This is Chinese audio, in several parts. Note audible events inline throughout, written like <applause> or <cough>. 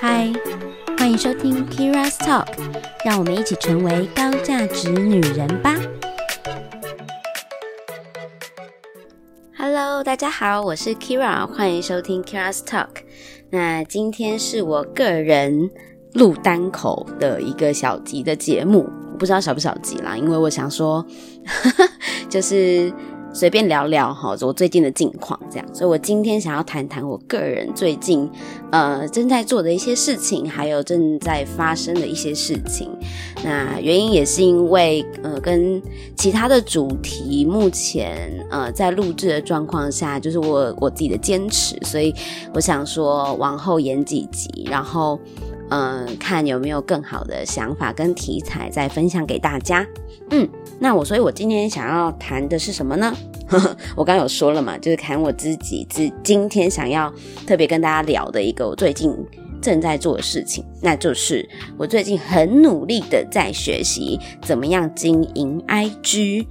嗨，欢迎收听 Kira's Talk，让我们一起成为高价值女人吧。Hello，大家好，我是 Kira，欢迎收听 Kira's Talk。那今天是我个人录单口的一个小集的节目，不知道小不小集啦，因为我想说，<laughs> 就是。随便聊聊哈，我最近的近况这样，所以我今天想要谈谈我个人最近呃正在做的一些事情，还有正在发生的一些事情。那原因也是因为呃跟其他的主题目前呃在录制的状况下，就是我我自己的坚持，所以我想说往后延几集，然后嗯、呃、看有没有更好的想法跟题材再分享给大家。嗯。那我，所以我今天想要谈的是什么呢？<laughs> 我刚有说了嘛，就是谈我自己自今天想要特别跟大家聊的一个我最近正在做的事情，那就是我最近很努力的在学习怎么样经营 IG，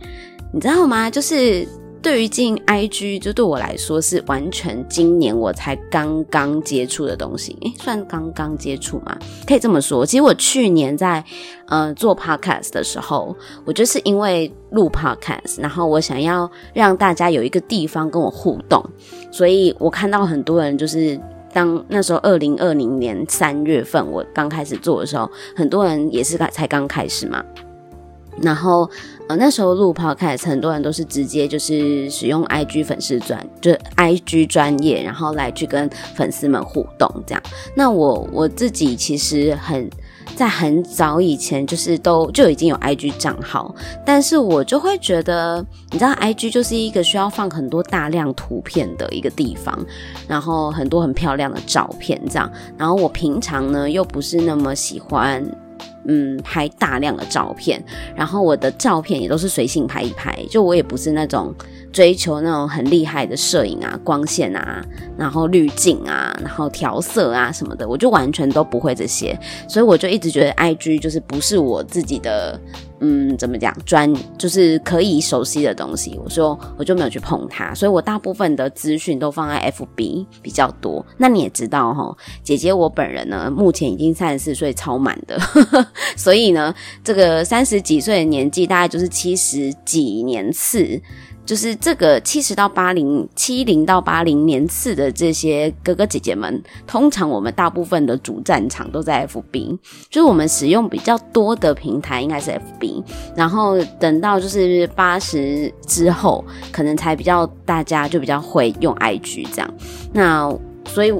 你知道吗？就是。对于经营 IG，就对我来说是完全今年我才刚刚接触的东西，诶，算刚刚接触吗？可以这么说。其实我去年在呃做 Podcast 的时候，我就是因为录 Podcast，然后我想要让大家有一个地方跟我互动，所以我看到很多人就是当那时候二零二零年三月份我刚开始做的时候，很多人也是才刚开始嘛。然后，呃，那时候录 podcast，很多人都是直接就是使用 IG 粉丝专，就 IG 专业，然后来去跟粉丝们互动这样。那我我自己其实很在很早以前就是都就已经有 IG 账号，但是我就会觉得，你知道，IG 就是一个需要放很多大量图片的一个地方，然后很多很漂亮的照片这样。然后我平常呢又不是那么喜欢。嗯，拍大量的照片，然后我的照片也都是随性拍一拍，就我也不是那种追求那种很厉害的摄影啊、光线啊，然后滤镜啊，然后调色啊什么的，我就完全都不会这些，所以我就一直觉得 IG 就是不是我自己的。嗯，怎么讲？专就是可以熟悉的东西，我说我就没有去碰它，所以我大部分的资讯都放在 FB 比较多。那你也知道齁，姐姐我本人呢，目前已经三十四岁超满的，<laughs> 所以呢，这个三十几岁的年纪，大概就是七十几年次。就是这个七十到八零、七零到八零年次的这些哥哥姐姐们，通常我们大部分的主战场都在 FB，就是我们使用比较多的平台应该是 FB，然后等到就是八十之后，可能才比较大家就比较会用 IG 这样。那所以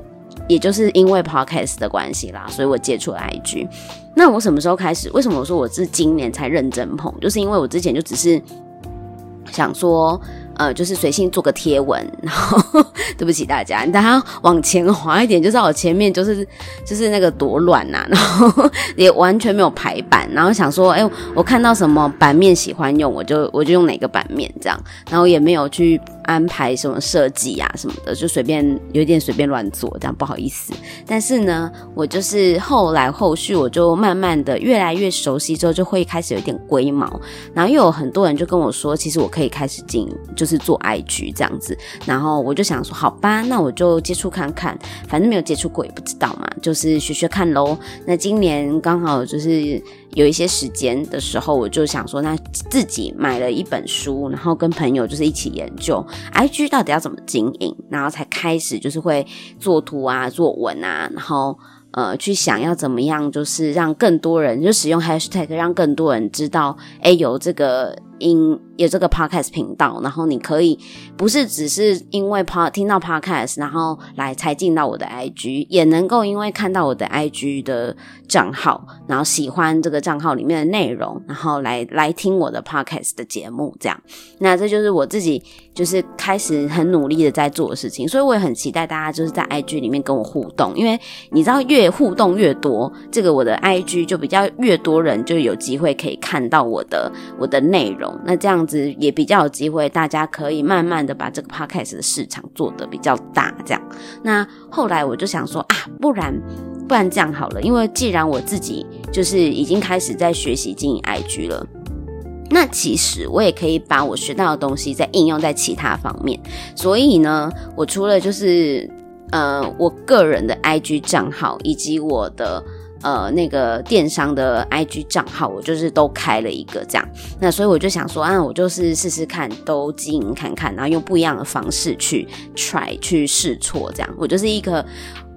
也就是因为 Podcast 的关系啦，所以我接触了 IG。那我什么时候开始？为什么我说我是今年才认真碰？就是因为我之前就只是。想说，呃，就是随性做个贴文，然后 <laughs> 对不起大家，你等下往前滑一点，就知道我前面就是就是那个多乱呐、啊，然后 <laughs> 也完全没有排版，然后想说，哎，我看到什么版面喜欢用，我就我就用哪个版面这样，然后也没有去。安排什么设计啊什么的，就随便有点随便乱做，这样不好意思。但是呢，我就是后来后续我就慢慢的越来越熟悉之后，就会开始有点龟毛。然后又有很多人就跟我说，其实我可以开始进，就是做 IG 这样子。然后我就想说，好吧，那我就接触看看，反正没有接触过也不知道嘛，就是学学看喽。那今年刚好就是。有一些时间的时候，我就想说，那自己买了一本书，然后跟朋友就是一起研究 IG 到底要怎么经营，然后才开始就是会做图啊、做文啊，然后呃去想要怎么样，就是让更多人就使用 Hashtag，让更多人知道，哎，有这个。因有这个 podcast 频道，然后你可以不是只是因为 p 听到 podcast，然后来才进到我的 IG，也能够因为看到我的 IG 的账号，然后喜欢这个账号里面的内容，然后来来听我的 podcast 的节目，这样。那这就是我自己就是开始很努力的在做的事情，所以我也很期待大家就是在 IG 里面跟我互动，因为你知道越互动越多，这个我的 IG 就比较越多人就有机会可以看到我的我的内容。那这样子也比较有机会，大家可以慢慢的把这个 podcast 的市场做得比较大。这样，那后来我就想说啊，不然不然这样好了，因为既然我自己就是已经开始在学习经营 IG 了，那其实我也可以把我学到的东西再应用在其他方面。所以呢，我除了就是呃，我个人的 IG 账号以及我的呃那个电商的 IG 账号，我就是都开了一个这样。那所以我就想说，啊，我就是试试看，都经营看看，然后用不一样的方式去 try 去试错，这样。我就是一个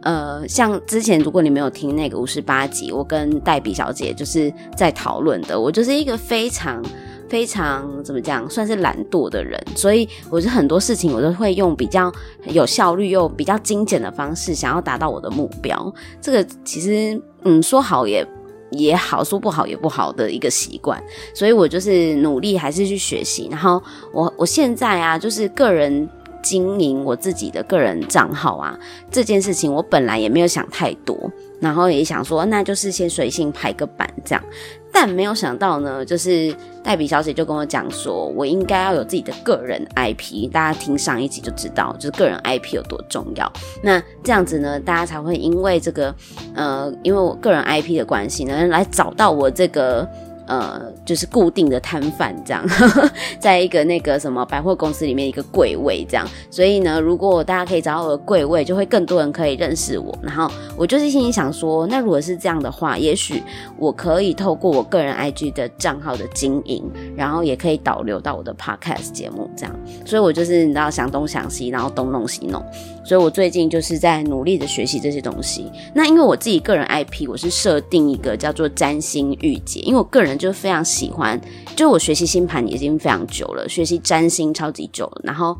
呃，像之前如果你没有听那个五十八集，我跟黛比小姐就是在讨论的，我就是一个非常。非常怎么讲，算是懒惰的人，所以我是很多事情我都会用比较有效率又比较精简的方式，想要达到我的目标。这个其实，嗯，说好也也好，说不好也不好的一个习惯。所以我就是努力还是去学习。然后我我现在啊，就是个人经营我自己的个人账号啊，这件事情我本来也没有想太多，然后也想说，那就是先随性排个版这样。但没有想到呢，就是黛比小姐就跟我讲说，我应该要有自己的个人 IP。大家听上一集就知道，就是个人 IP 有多重要。那这样子呢，大家才会因为这个，呃，因为我个人 IP 的关系呢，来找到我这个。呃，就是固定的摊贩这样呵呵，<laughs> 在一个那个什么百货公司里面一个柜位这样，所以呢，如果大家可以找到我的柜位，就会更多人可以认识我。然后我就是心里想说，那如果是这样的话，也许我可以透过我个人 IG 的账号的经营，然后也可以导流到我的 Podcast 节目这样。所以我就是你知道想东想西，然后东弄西弄。所以我最近就是在努力的学习这些东西。那因为我自己个人 IP，我是设定一个叫做占星御姐，因为我个人。就非常喜欢，就我学习星盘已经非常久了，学习占星超级久了。然后，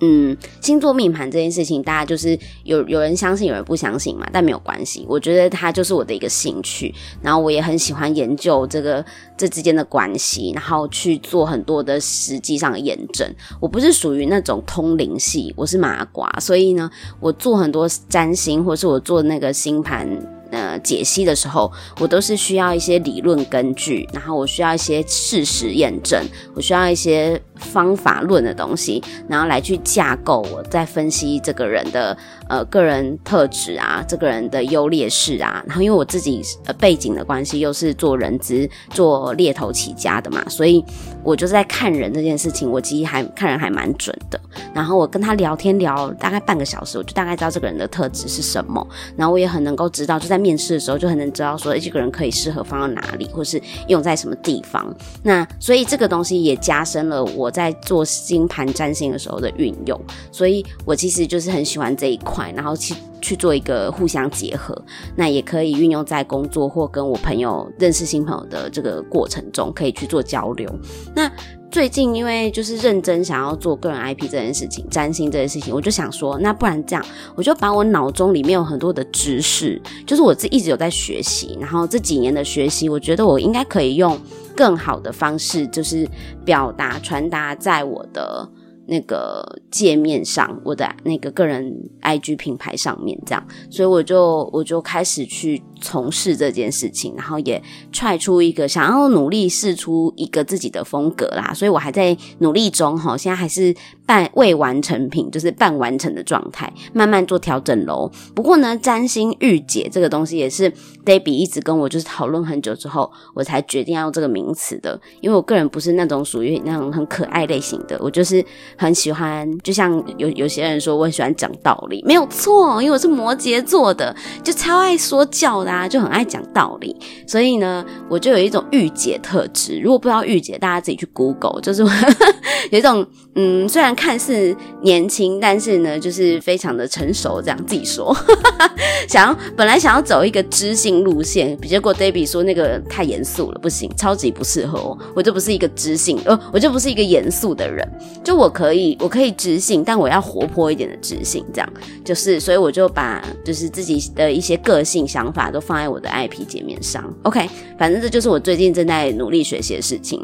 嗯，星座命盘这件事情，大家就是有有人相信，有人不相信嘛，但没有关系。我觉得它就是我的一个兴趣，然后我也很喜欢研究这个这之间的关系，然后去做很多的实际上的验证。我不是属于那种通灵系，我是麻瓜，所以呢，我做很多占星，或是我做那个星盘。呃，解析的时候，我都是需要一些理论根据，然后我需要一些事实验证，我需要一些方法论的东西，然后来去架构我在分析这个人的呃个人特质啊，这个人的优劣势啊。然后因为我自己呃背景的关系，又是做人资、做猎头起家的嘛，所以我就在看人这件事情，我其实还看人还蛮准的。然后我跟他聊天聊大概半个小时，我就大概知道这个人的特质是什么，然后我也很能够知道就在。面试的时候就很能知道说，诶，这个人可以适合放到哪里，或是用在什么地方。那所以这个东西也加深了我我在做星盘占星的时候的运用。所以我其实就是很喜欢这一块，然后去去做一个互相结合。那也可以运用在工作或跟我朋友认识新朋友的这个过程中，可以去做交流。那最近因为就是认真想要做个人 IP 这件事情，占星这件事情，我就想说，那不然这样，我就把我脑中里面有很多的知识，就是我自己一直有在学习，然后这几年的学习，我觉得我应该可以用更好的方式，就是表达传达在我的。那个界面上，我的那个个人 IG 品牌上面这样，所以我就我就开始去从事这件事情，然后也踹出一个想要努力试出一个自己的风格啦，所以我还在努力中哈，现在还是半未完成品，就是半完成的状态，慢慢做调整喽。不过呢，占星御姐这个东西也是 Debbie 一直跟我就是讨论很久之后，我才决定要用这个名词的，因为我个人不是那种属于那种很可爱类型的，我就是。很喜欢，就像有有些人说，我很喜欢讲道理，没有错，因为我是摩羯座的，就超爱说教的啊，就很爱讲道理，所以呢，我就有一种御姐特质。如果不知道御姐，大家自己去 Google，就是 <laughs> 有一种嗯，虽然看似年轻，但是呢，就是非常的成熟，这样自己说。呵 <laughs> 呵想要本来想要走一个知性路线，结果 Debbie 说那个太严肃了，不行，超级不适合我，我就不是一个知性，呃，我就不是一个严肃的人，就我可。可以，我可以知性，但我要活泼一点的知性，这样就是，所以我就把就是自己的一些个性想法都放在我的 IP 界面上。OK，反正这就是我最近正在努力学习的事情。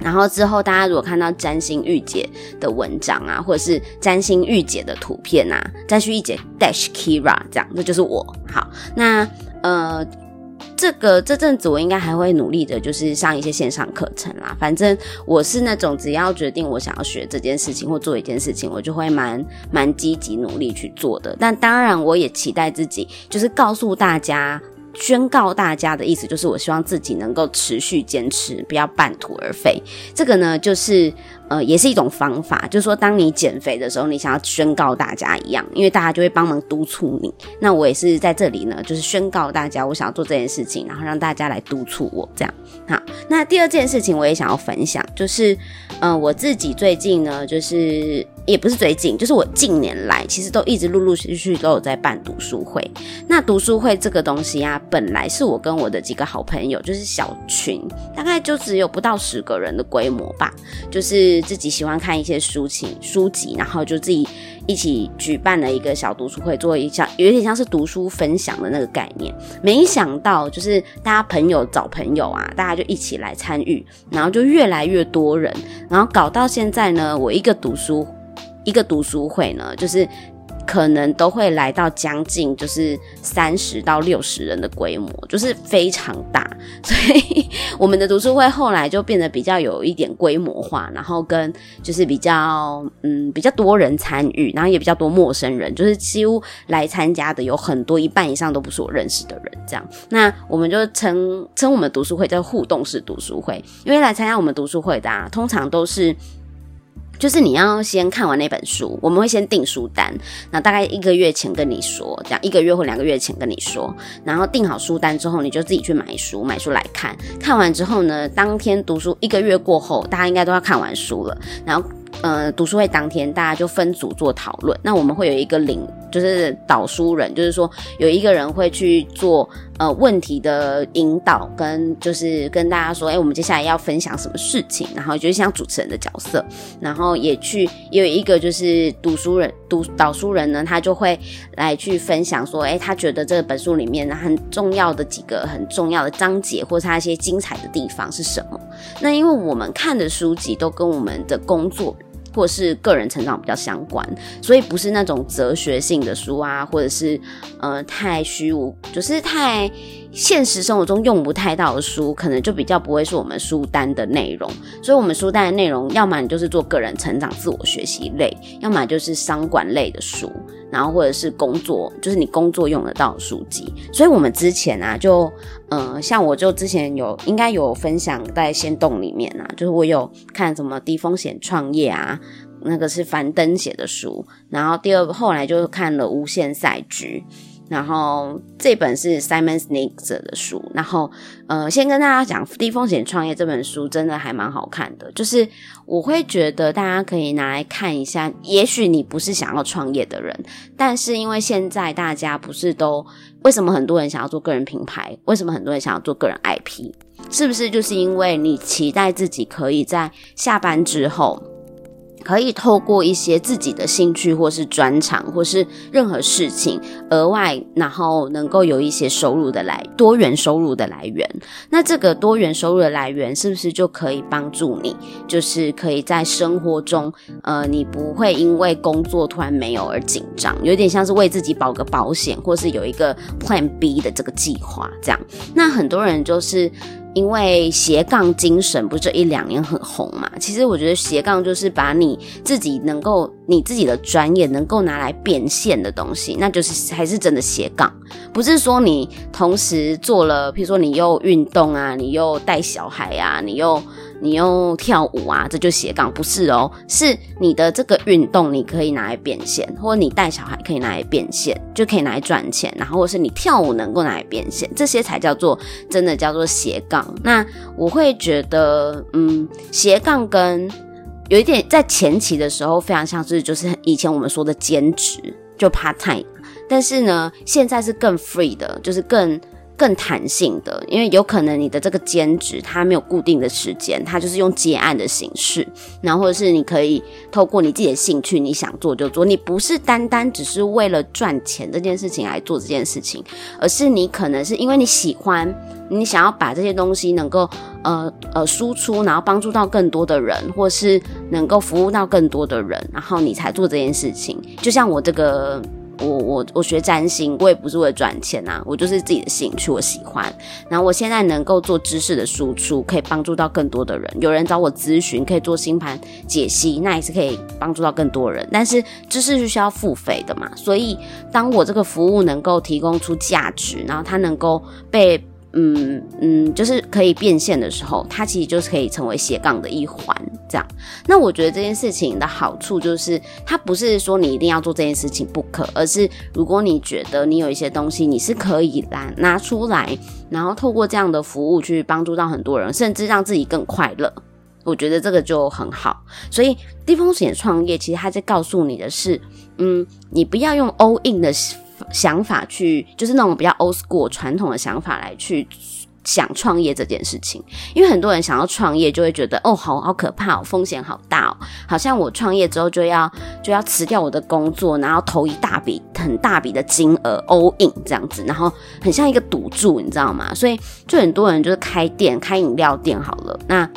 然后之后大家如果看到占星御姐的文章啊，或者是占星御姐的图片啊，占星御姐 Dash Kira 这样，这就是我。好，那呃。这个这阵子我应该还会努力的，就是上一些线上课程啦。反正我是那种只要决定我想要学这件事情或做一件事情，我就会蛮蛮积极努力去做的。但当然，我也期待自己就是告诉大家宣告大家的意思就是，我希望自己能够持续坚持，不要半途而废。这个呢，就是呃，也是一种方法，就是说，当你减肥的时候，你想要宣告大家一样，因为大家就会帮忙督促你。那我也是在这里呢，就是宣告大家，我想要做这件事情，然后让大家来督促我，这样。好，那第二件事情我也想要分享，就是，嗯、我自己最近呢，就是。也不是最近，就是我近年来其实都一直陆陆续续都有在办读书会。那读书会这个东西啊，本来是我跟我的几个好朋友，就是小群，大概就只有不到十个人的规模吧。就是自己喜欢看一些书籍，书籍，然后就自己一起举办了一个小读书会，做一下有点像是读书分享的那个概念。没想到就是大家朋友找朋友啊，大家就一起来参与，然后就越来越多人，然后搞到现在呢，我一个读书。一个读书会呢，就是可能都会来到将近就是三十到六十人的规模，就是非常大。所以我们的读书会后来就变得比较有一点规模化，然后跟就是比较嗯比较多人参与，然后也比较多陌生人，就是几乎来参加的有很多，一半以上都不是我认识的人。这样，那我们就称称我们读书会叫互动式读书会，因为来参加我们读书会的啊，通常都是。就是你要先看完那本书，我们会先订书单，那大概一个月前跟你说，这样一个月或两个月前跟你说，然后订好书单之后，你就自己去买书，买书来看，看完之后呢，当天读书，一个月过后，大家应该都要看完书了，然后。呃，读书会当天，大家就分组做讨论。那我们会有一个领，就是导书人，就是说有一个人会去做呃问题的引导，跟就是跟大家说，哎、我们接下来要分享什么事情，然后就是像主持人的角色，然后也去也有一个就是读书人，读导书人呢，他就会来去分享说，哎、他觉得这本书里面很重要的几个很重要的章节，或是他一些精彩的地方是什么？那因为我们看的书籍都跟我们的工作。或是个人成长比较相关，所以不是那种哲学性的书啊，或者是呃太虚无，就是太现实生活中用不太到的书，可能就比较不会是我们书单的内容。所以，我们书单的内容，要么你就是做个人成长、自我学习类，要么就是商管类的书，然后或者是工作，就是你工作用得到的书籍。所以我们之前啊，就嗯，像我就之前有应该有分享在仙洞里面啊，就是我有看什么低风险创业啊。那个是樊登写的书，然后第二个后来就看了《无限赛局》，然后这本是 Simon Sinek 的书，然后呃，先跟大家讲《低风险创业》这本书真的还蛮好看的，就是我会觉得大家可以拿来看一下。也许你不是想要创业的人，但是因为现在大家不是都为什么很多人想要做个人品牌？为什么很多人想要做个人 IP？是不是就是因为你期待自己可以在下班之后？可以透过一些自己的兴趣，或是专长，或是任何事情额外，然后能够有一些收入的来多元收入的来源。那这个多元收入的来源是不是就可以帮助你？就是可以在生活中，呃，你不会因为工作突然没有而紧张，有点像是为自己保个保险，或是有一个 Plan B 的这个计划这样。那很多人就是。因为斜杠精神不是这一两年很红嘛？其实我觉得斜杠就是把你自己能够、你自己的专业能够拿来变现的东西，那就是还是真的斜杠，不是说你同时做了，譬如说你又运动啊，你又带小孩啊，你又。你又跳舞啊，这就斜杠不是哦，是你的这个运动你可以拿来变现，或者你带小孩可以拿来变现，就可以拿来赚钱，然后或是你跳舞能够拿来变现，这些才叫做真的叫做斜杠。那我会觉得，嗯，斜杠跟有一点在前期的时候非常像是就是以前我们说的兼职，就 part time，但是呢，现在是更 free 的，就是更。更弹性的，因为有可能你的这个兼职它没有固定的时间，它就是用接案的形式，然后或者是你可以透过你自己的兴趣，你想做就做，你不是单单只是为了赚钱这件事情来做这件事情，而是你可能是因为你喜欢，你想要把这些东西能够呃呃输出，然后帮助到更多的人，或是能够服务到更多的人，然后你才做这件事情。就像我这个。我我我学占星，我也不是为了赚钱啊，我就是自己的兴趣，我喜欢。然后我现在能够做知识的输出，可以帮助到更多的人。有人找我咨询，可以做星盘解析，那也是可以帮助到更多人。但是知识是需要付费的嘛，所以当我这个服务能够提供出价值，然后它能够被。嗯嗯，就是可以变现的时候，它其实就是可以成为斜杠的一环，这样。那我觉得这件事情的好处就是，它不是说你一定要做这件事情不可，而是如果你觉得你有一些东西，你是可以拿拿出来，然后透过这样的服务去帮助到很多人，甚至让自己更快乐。我觉得这个就很好。所以低风险创业，其实它在告诉你的是，嗯，你不要用 all in 的。想法去就是那种比较 old school 传统的想法来去想创业这件事情，因为很多人想要创业就会觉得哦，好好可怕哦，风险好大哦，好像我创业之后就要就要辞掉我的工作，然后投一大笔很大笔的金额 <laughs> all in 这样子，然后很像一个赌注，你知道吗？所以就很多人就是开店开饮料店好了，那。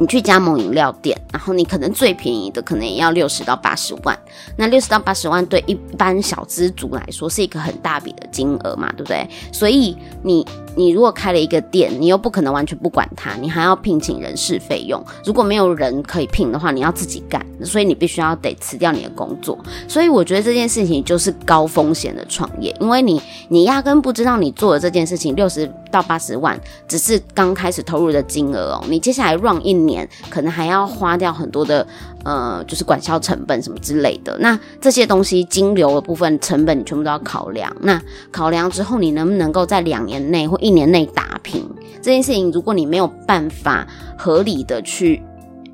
你去加盟饮料店，然后你可能最便宜的可能也要六十到八十万。那六十到八十万对一般小资族来说是一个很大笔的金额嘛，对不对？所以你你如果开了一个店，你又不可能完全不管它，你还要聘请人事费用。如果没有人可以聘的话，你要自己干，所以你必须要得辞掉你的工作。所以我觉得这件事情就是高风险的创业，因为你你压根不知道你做的这件事情六十到八十万只是刚开始投入的金额哦，你接下来 run 一年可能还要花掉很多的呃，就是管销成本什么之类的。那这些东西金流的部分成本你全部都要考量。那考量之后，你能不能够在两年内或一年内打平这件事情？如果你没有办法合理的去。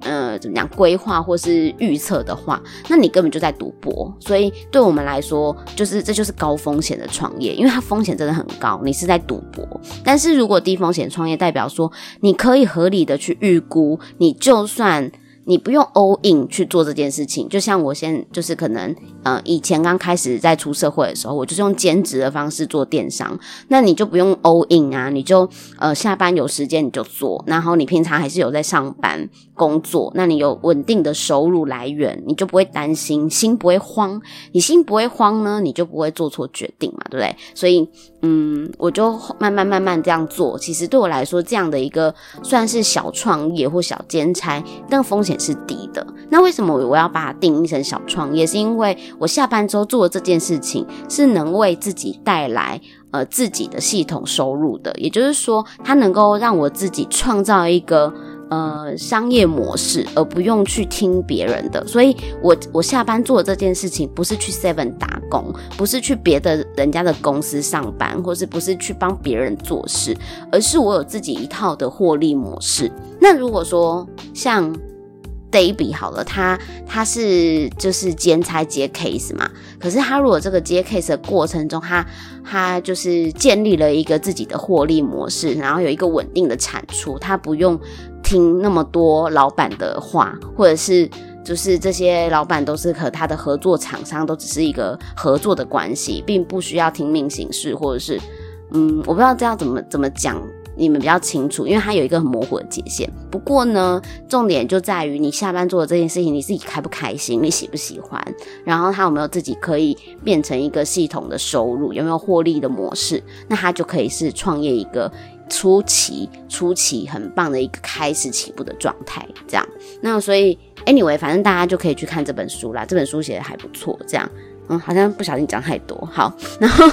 呃，怎么讲规划或是预测的话，那你根本就在赌博。所以对我们来说，就是这就是高风险的创业，因为它风险真的很高，你是在赌博。但是如果低风险创业，代表说你可以合理的去预估，你就算。你不用 all in 去做这件事情，就像我现就是可能呃以前刚开始在出社会的时候，我就是用兼职的方式做电商，那你就不用 all in 啊，你就呃下班有时间你就做，然后你平常还是有在上班工作，那你有稳定的收入来源，你就不会担心，心不会慌，你心不会慌呢，你就不会做错决定嘛，对不对？所以嗯，我就慢慢慢慢这样做，其实对我来说这样的一个算是小创业或小兼差，但风险。是低的，那为什么我要把它定义成小创业？是因为我下班之后做的这件事情是能为自己带来呃自己的系统收入的，也就是说，它能够让我自己创造一个呃商业模式，而不用去听别人的。所以我我下班做的这件事情，不是去 Seven 打工，不是去别的人家的公司上班，或是不是去帮别人做事，而是我有自己一套的获利模式。那如果说像对比好了，他他是就是兼差接 case 嘛，可是他如果这个接 case 的过程中，他他就是建立了一个自己的获利模式，然后有一个稳定的产出，他不用听那么多老板的话，或者是就是这些老板都是和他的合作厂商都只是一个合作的关系，并不需要听命行事，或者是嗯，我不知道这样怎么怎么讲。你们比较清楚，因为它有一个很模糊的界限。不过呢，重点就在于你下班做的这件事情，你自己开不开心，你喜不喜欢，然后它有没有自己可以变成一个系统的收入，有没有获利的模式，那它就可以是创业一个初期、初期很棒的一个开始起步的状态。这样，那所以 anyway，反正大家就可以去看这本书啦，这本书写得还不错。这样。嗯，好像不小心讲太多。好，然后，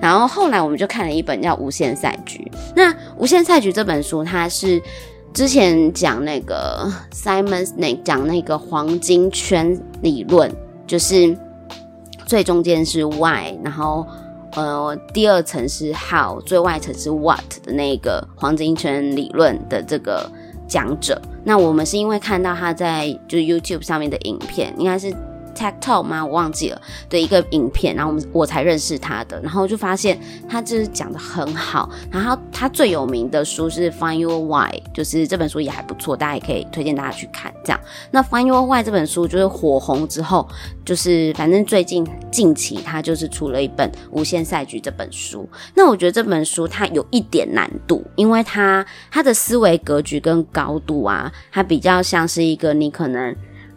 然后后来我们就看了一本叫《无限赛局》。那《无限赛局》这本书，它是之前讲那个 Simon 那讲那个黄金圈理论，就是最中间是 Why，然后呃第二层是 How，最外层是 What 的那个黄金圈理论的这个讲者。那我们是因为看到他在就 YouTube 上面的影片，应该是。TED Talk 吗？我忘记了的一个影片，然后我们我才认识他的，然后就发现他就是讲得很好。然后他最有名的书是《Find Your Why》，就是这本书也还不错，大家也可以推荐大家去看。这样，那《Find Your Why》这本书就是火红之后，就是反正最近近期他就是出了一本《无限赛局》这本书。那我觉得这本书它有一点难度，因为它它的思维格局跟高度啊，它比较像是一个你可能。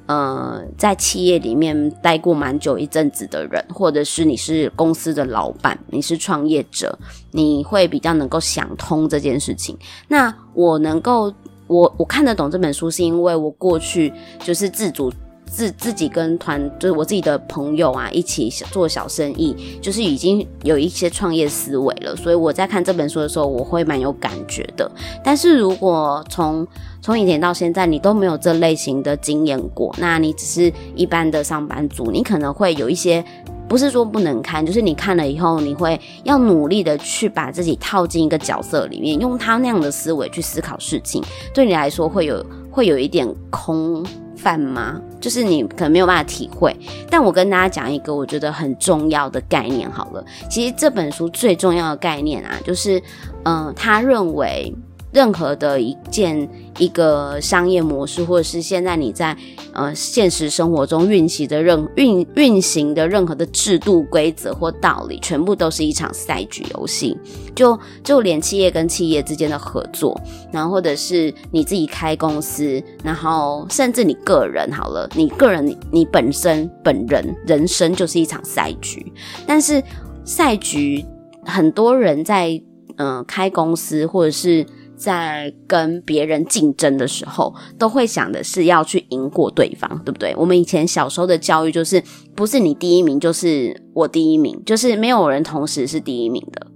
呃，在企业里面待过蛮久一阵子的人，或者是你是公司的老板，你是创业者，你会比较能够想通这件事情。那我能够，我我看得懂这本书，是因为我过去就是自主。自自己跟团，就是我自己的朋友啊，一起做小生意，就是已经有一些创业思维了。所以我在看这本书的时候，我会蛮有感觉的。但是如果从从以前到现在，你都没有这类型的经验过，那你只是一般的上班族，你可能会有一些，不是说不能看，就是你看了以后，你会要努力的去把自己套进一个角色里面，用他那样的思维去思考事情，对你来说会有会有一点空。泛吗？就是你可能没有办法体会，但我跟大家讲一个我觉得很重要的概念好了。其实这本书最重要的概念啊，就是，嗯、他认为。任何的一件一个商业模式，或者是现在你在呃现实生活中运行的任运运行的任何的制度规则或道理，全部都是一场赛局游戏。就就连企业跟企业之间的合作，然后或者是你自己开公司，然后甚至你个人好了，你个人你本身本人人生就是一场赛局。但是赛局很多人在嗯、呃、开公司或者是。在跟别人竞争的时候，都会想的是要去赢过对方，对不对？我们以前小时候的教育就是，不是你第一名就是我第一名，就是没有人同时是第一名的。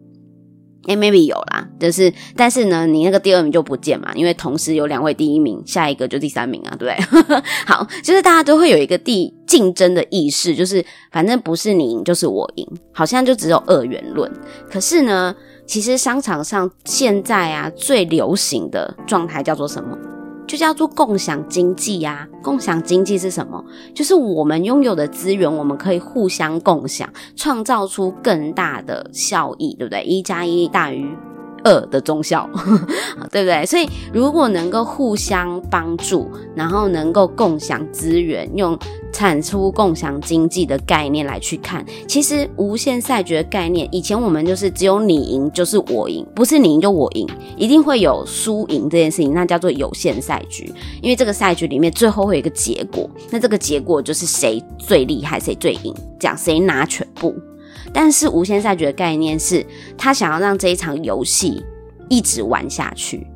诶，maybe 有啦，就是，但是呢，你那个第二名就不见嘛，因为同时有两位第一名，下一个就第三名啊，对不对？<laughs> 好，就是大家都会有一个第竞争的意识，就是反正不是你赢就是我赢，好像就只有二元论。可是呢，其实商场上现在啊，最流行的状态叫做什么？就叫做共享经济呀。共享经济是什么？就是我们拥有的资源，我们可以互相共享，创造出更大的效益，对不对？一加一大于二的中效，<laughs> 对不对？所以如果能够互相帮助，然后能够共享资源，用产出共享经济的概念来去看，其实无限赛局的概念，以前我们就是只有你赢就是我赢，不是你赢就我赢，一定会有输赢这件事情，那叫做有限赛局。因为这个赛局里面最后会有一个结果，那这个结果就是谁最厉害，谁最赢，讲谁拿全部。但是无限赛局的概念是，他想要让这一场游戏一直玩下去，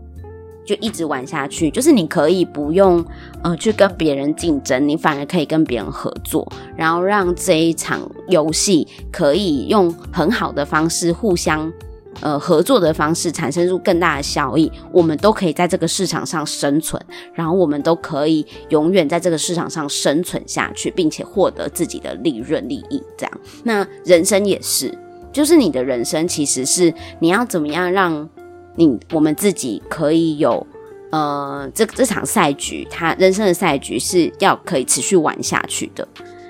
就一直玩下去。就是你可以不用呃去跟别人竞争，你反而可以跟别人合作，然后让这一场游戏可以用很好的方式互相。呃，合作的方式产生出更大的效益，我们都可以在这个市场上生存，然后我们都可以永远在这个市场上生存下去，并且获得自己的利润利益。这样，那人生也是，就是你的人生其实是你要怎么样让你我们自己可以有呃，这这场赛局，他人生的赛局是要可以持续玩下去的。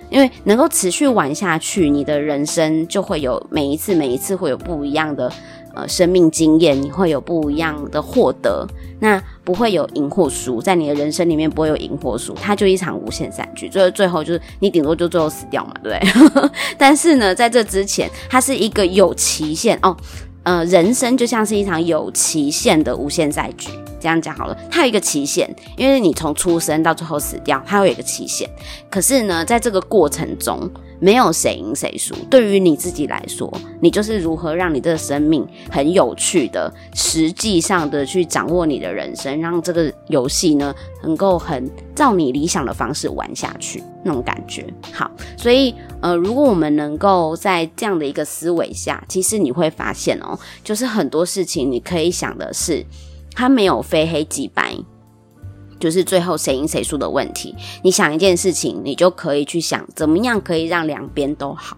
因为能够持续玩下去，你的人生就会有每一次每一次会有不一样的呃生命经验，你会有不一样的获得。那不会有赢或输，在你的人生里面不会有赢或输，它就一场无限赛局，最最后就是你顶多就最后死掉嘛，对不对？<laughs> 但是呢，在这之前，它是一个有期限哦。呃，人生就像是一场有期限的无限赛局，这样讲好了。它有一个期限，因为你从出生到最后死掉，它会有一个期限。可是呢，在这个过程中，没有谁赢谁输。对于你自己来说，你就是如何让你这个生命很有趣的，实际上的去掌握你的人生，让这个游戏呢，能够很照你理想的方式玩下去，那种感觉。好，所以。呃，如果我们能够在这样的一个思维下，其实你会发现哦，就是很多事情你可以想的是，它没有非黑即白，就是最后谁赢谁输的问题。你想一件事情，你就可以去想怎么样可以让两边都好。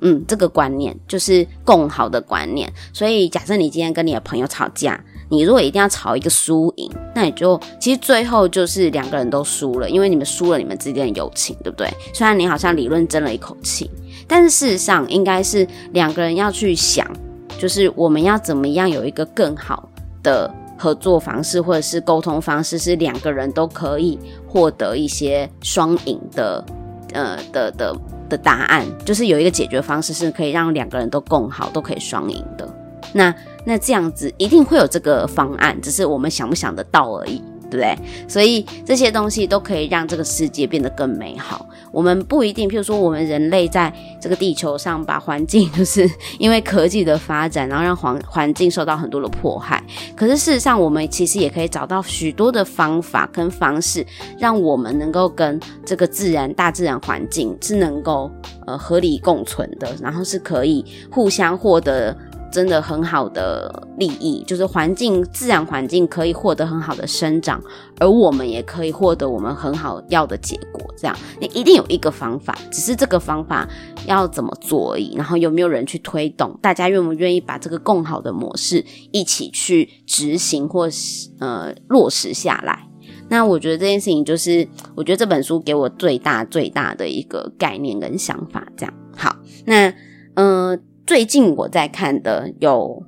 嗯，这个观念就是共好的观念。所以，假设你今天跟你的朋友吵架。你如果一定要吵一个输赢，那你就其实最后就是两个人都输了，因为你们输了你们之间的友情，对不对？虽然你好像理论争了一口气，但是事实上应该是两个人要去想，就是我们要怎么样有一个更好的合作方式，或者是沟通方式，是两个人都可以获得一些双赢的，呃的的的答案，就是有一个解决方式是可以让两个人都共好，都可以双赢的。那那这样子一定会有这个方案，只是我们想不想得到而已，对不对？所以这些东西都可以让这个世界变得更美好。我们不一定，譬如说，我们人类在这个地球上把环境，<laughs> 就是因为科技的发展，然后让环环境受到很多的迫害。可是事实上，我们其实也可以找到许多的方法跟方式，让我们能够跟这个自然、大自然环境是能够呃合理共存的，然后是可以互相获得。真的很好的利益，就是环境、自然环境可以获得很好的生长，而我们也可以获得我们很好要的结果。这样，你一定有一个方法，只是这个方法要怎么做而已。然后有没有人去推动？大家愿不愿意把这个更好的模式一起去执行或是呃落实下来？那我觉得这件事情就是，我觉得这本书给我最大最大的一个概念跟想法。这样，好，那嗯。最近我在看的有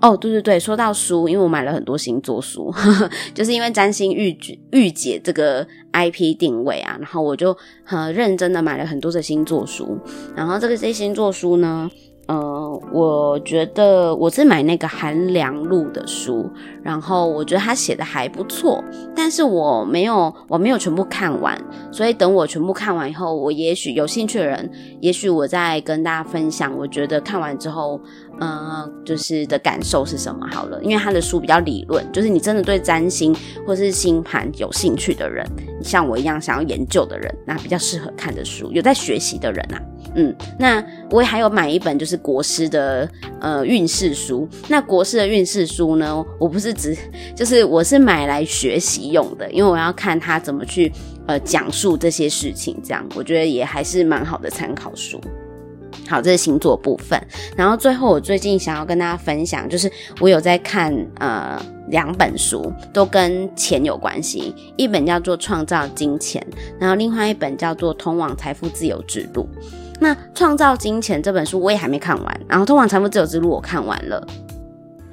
哦，对对对，说到书，因为我买了很多星座书，呵呵，就是因为占星御御姐这个 IP 定位啊，然后我就很认真的买了很多的星座书，然后这个这些星座书呢。嗯，我觉得我是买那个韩良露的书，然后我觉得他写的还不错，但是我没有我没有全部看完，所以等我全部看完以后，我也许有兴趣的人，也许我再跟大家分享，我觉得看完之后，呃，就是的感受是什么好了，因为他的书比较理论，就是你真的对占星或是星盘有兴趣的人，像我一样想要研究的人，那比较适合看的书，有在学习的人啊。嗯，那我也还有买一本就是国师的呃运势书。那国师的运势书呢，我不是只就是我是买来学习用的，因为我要看他怎么去呃讲述这些事情，这样我觉得也还是蛮好的参考书。好，这是星座部分。然后最后我最近想要跟大家分享，就是我有在看呃两本书，都跟钱有关系。一本叫做《创造金钱》，然后另外一本叫做《通往财富自由之路》。那创造金钱这本书我也还没看完，然后通往财富自由之路我看完了。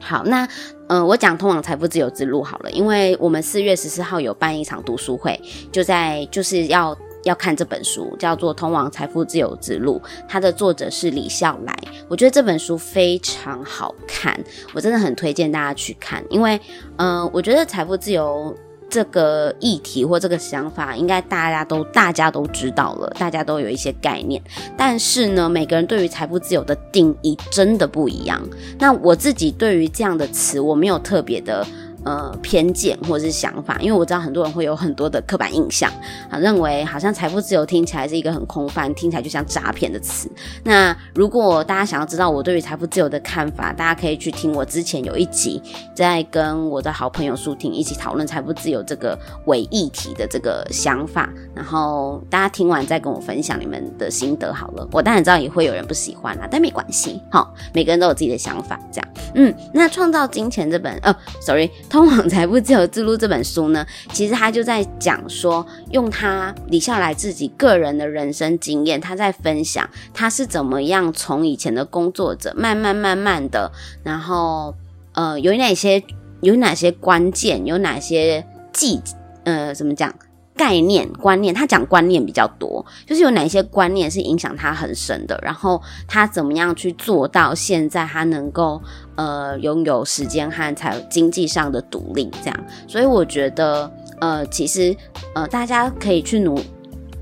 好，那嗯、呃，我讲通往财富自由之路好了，因为我们四月十四号有办一场读书会，就在就是要要看这本书，叫做《通往财富自由之路》，它的作者是李笑来。我觉得这本书非常好看，我真的很推荐大家去看，因为嗯、我觉得财富自由。这个议题或这个想法，应该大家都大家都知道了，大家都有一些概念。但是呢，每个人对于财富自由的定义真的不一样。那我自己对于这样的词，我没有特别的。呃，偏见或者是想法，因为我知道很多人会有很多的刻板印象啊，认为好像财富自由听起来是一个很空泛，听起来就像诈骗的词。那如果大家想要知道我对于财富自由的看法，大家可以去听我之前有一集，在跟我的好朋友舒婷一起讨论财富自由这个伪议题的这个想法，然后大家听完再跟我分享你们的心得好了。我当然知道也会有人不喜欢啦，但没关系，好，每个人都有自己的想法，这样。嗯，那创造金钱这本，哦，sorry。通往财富自由之路这本书呢，其实他就在讲说，用他李笑来自己个人的人生经验，他在分享他是怎么样从以前的工作者，慢慢慢慢的，然后呃，有哪些有哪些关键，有哪些技呃，怎么讲？概念观念，他讲观念比较多，就是有哪些观念是影响他很深的，然后他怎么样去做到现在他能够呃拥有时间和财经济上的独立，这样，所以我觉得呃其实呃大家可以去努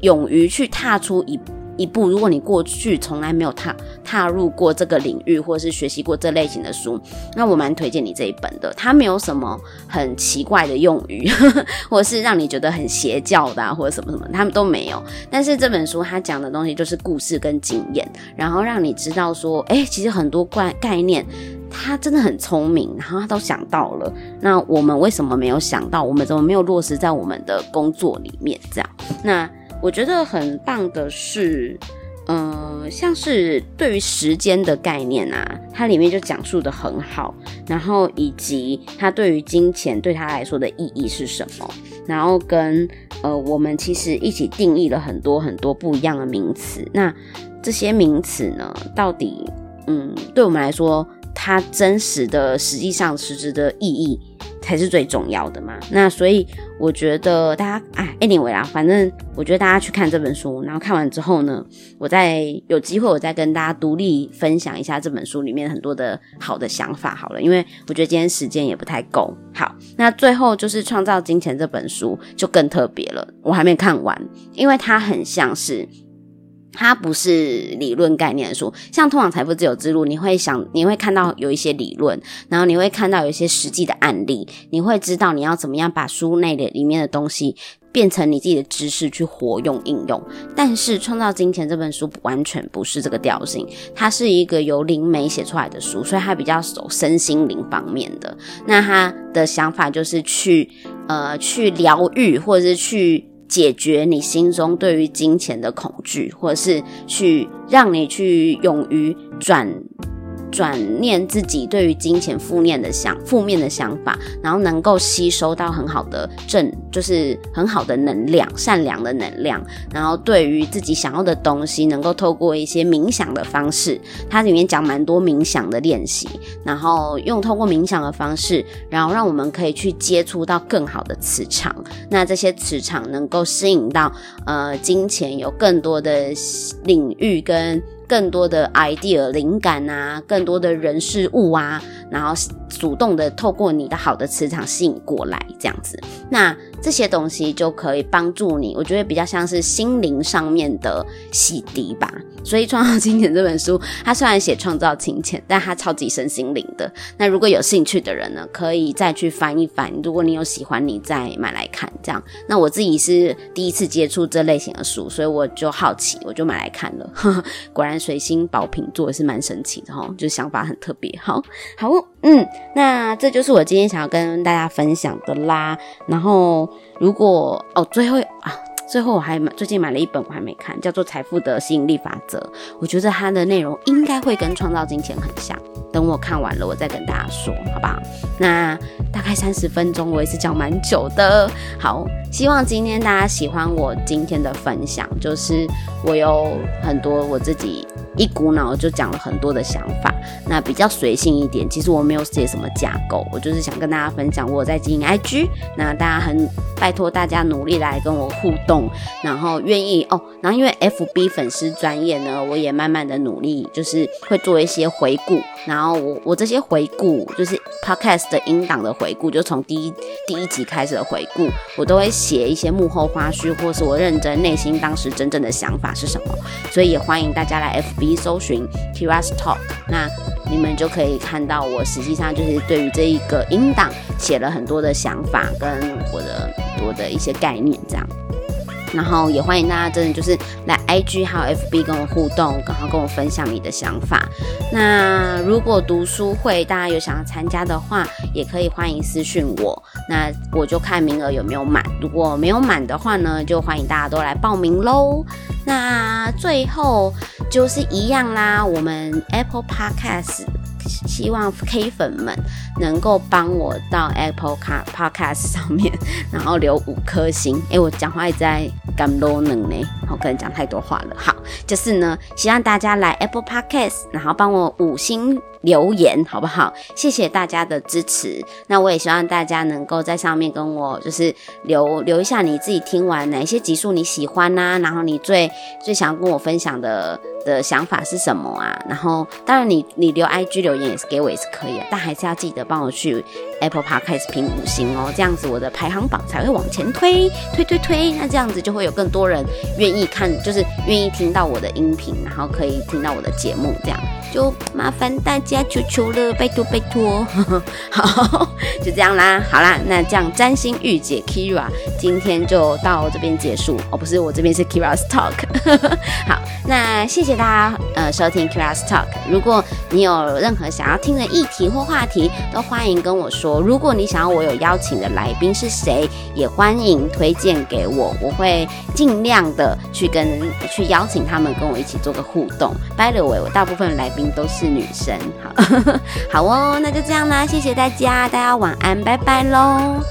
勇于去踏出一。一步，如果你过去从来没有踏踏入过这个领域，或是学习过这类型的书，那我蛮推荐你这一本的。它没有什么很奇怪的用语，<laughs> 或是让你觉得很邪教的啊，或者什么什么，他们都没有。但是这本书它讲的东西就是故事跟经验，然后让你知道说，哎，其实很多概概念，他真的很聪明，然后他都想到了。那我们为什么没有想到？我们怎么没有落实在我们的工作里面？这样，那。我觉得很棒的是，嗯、像是对于时间的概念啊，它里面就讲述得很好，然后以及它对于金钱对他来说的意义是什么，然后跟呃，我们其实一起定义了很多很多不一样的名词。那这些名词呢，到底嗯，对我们来说，它真实的实际上实质的意义。才是最重要的嘛。那所以我觉得大家哎，anyway 啦，反正我觉得大家去看这本书，然后看完之后呢，我再有机会我再跟大家独立分享一下这本书里面很多的好的想法好了，因为我觉得今天时间也不太够。好，那最后就是《创造金钱》这本书就更特别了，我还没看完，因为它很像是。它不是理论概念的书，像《通往财富自由之路》，你会想，你会看到有一些理论，然后你会看到有一些实际的案例，你会知道你要怎么样把书内的里面的东西变成你自己的知识去活用应用。但是《创造金钱》这本书完全不是这个调性，它是一个由灵媒写出来的书，所以它比较走身心灵方面的。那他的想法就是去呃去疗愈，或者是去。解决你心中对于金钱的恐惧，或者是去让你去勇于转。转念自己对于金钱负面的想负面的想法，然后能够吸收到很好的正，就是很好的能量，善良的能量。然后对于自己想要的东西，能够透过一些冥想的方式，它里面讲蛮多冥想的练习，然后用透过冥想的方式，然后让我们可以去接触到更好的磁场。那这些磁场能够吸引到呃金钱有更多的领域跟。更多的 idea 灵感啊，更多的人事物啊，然后主动的透过你的好的磁场吸引过来，这样子，那这些东西就可以帮助你。我觉得比较像是心灵上面的洗涤吧。所以《创造金钱》这本书，它虽然写创造金钱，但它超级身心灵的。那如果有兴趣的人呢，可以再去翻一翻。如果你有喜欢，你再买来看。这样，那我自己是第一次接触这类型的书，所以我就好奇，我就买来看了。呵呵，果然。水星宝瓶座也是蛮神奇的哈，就想法很特别。好，好，嗯，那这就是我今天想要跟大家分享的啦。然后，如果哦，最后啊，最后我还买最近买了一本我还没看，叫做《财富的吸引力法则》。我觉得它的内容应该会跟创造金钱很像。等我看完了，我再跟大家说，好不好？那大概三十分钟，我也是讲蛮久的。好，希望今天大家喜欢我今天的分享，就是我有很多我自己。一股脑就讲了很多的想法，那比较随性一点。其实我没有写什么架构，我就是想跟大家分享我在经营 IG。那大家很拜托大家努力来跟我互动，然后愿意哦。然后因为 FB 粉丝专业呢，我也慢慢的努力，就是会做一些回顾。然后我我这些回顾就是 Podcast 的音档的回顾，就从第一第一集开始的回顾，我都会写一些幕后花絮，或是我认真内心当时真正的想法是什么。所以也欢迎大家来 FB。搜寻 Kira's Talk，那你们就可以看到我实际上就是对于这一个音档写了很多的想法跟我的我的一些概念这样，然后也欢迎大家真的就是来 IG 还有 FB 跟我互动，然后跟我分享你的想法。那如果读书会大家有想要参加的话，也可以欢迎私讯我，那我就看名额有没有满，如果没有满的话呢，就欢迎大家都来报名喽。那最后就是一样啦，我们 Apple Podcast 希望 K 粉们能够帮我到 Apple Podcast <laughs> 上面，然后留五颗星。诶，我讲话一直在干多能呢，我可能讲太多话了。好，就是呢，希望大家来 Apple Podcast，然后帮我五星。留言好不好？谢谢大家的支持。那我也希望大家能够在上面跟我就是留留一下你自己听完哪些集数你喜欢呐、然后你最最想要跟我分享的的想法是什么啊？然后当然你你留 IG 留言也是给我也是可以的，但还是要记得帮我去 Apple Podcast 评五星哦，这样子我的排行榜才会往前推推推推。那这样子就会有更多人愿意看，就是愿意听到我的音频，然后可以听到我的节目这样。就麻烦大家求求了，拜托拜托，<laughs> 好，就这样啦，好啦，那这样占星御姐 Kira 今天就到这边结束。哦，不是，我这边是 Kira's Talk，<laughs> 好，那谢谢大家呃收听 Kira's Talk，如果你有任何想要听的议题或话题，都欢迎跟我说。如果你想要我有邀请的来宾是谁，也欢迎推荐给我，我会尽量的去跟去邀请他们跟我一起做个互动。By the way，我大部分来宾都是女生，好，<laughs> 好哦，那就这样啦，谢谢大家，大家晚安，拜拜喽。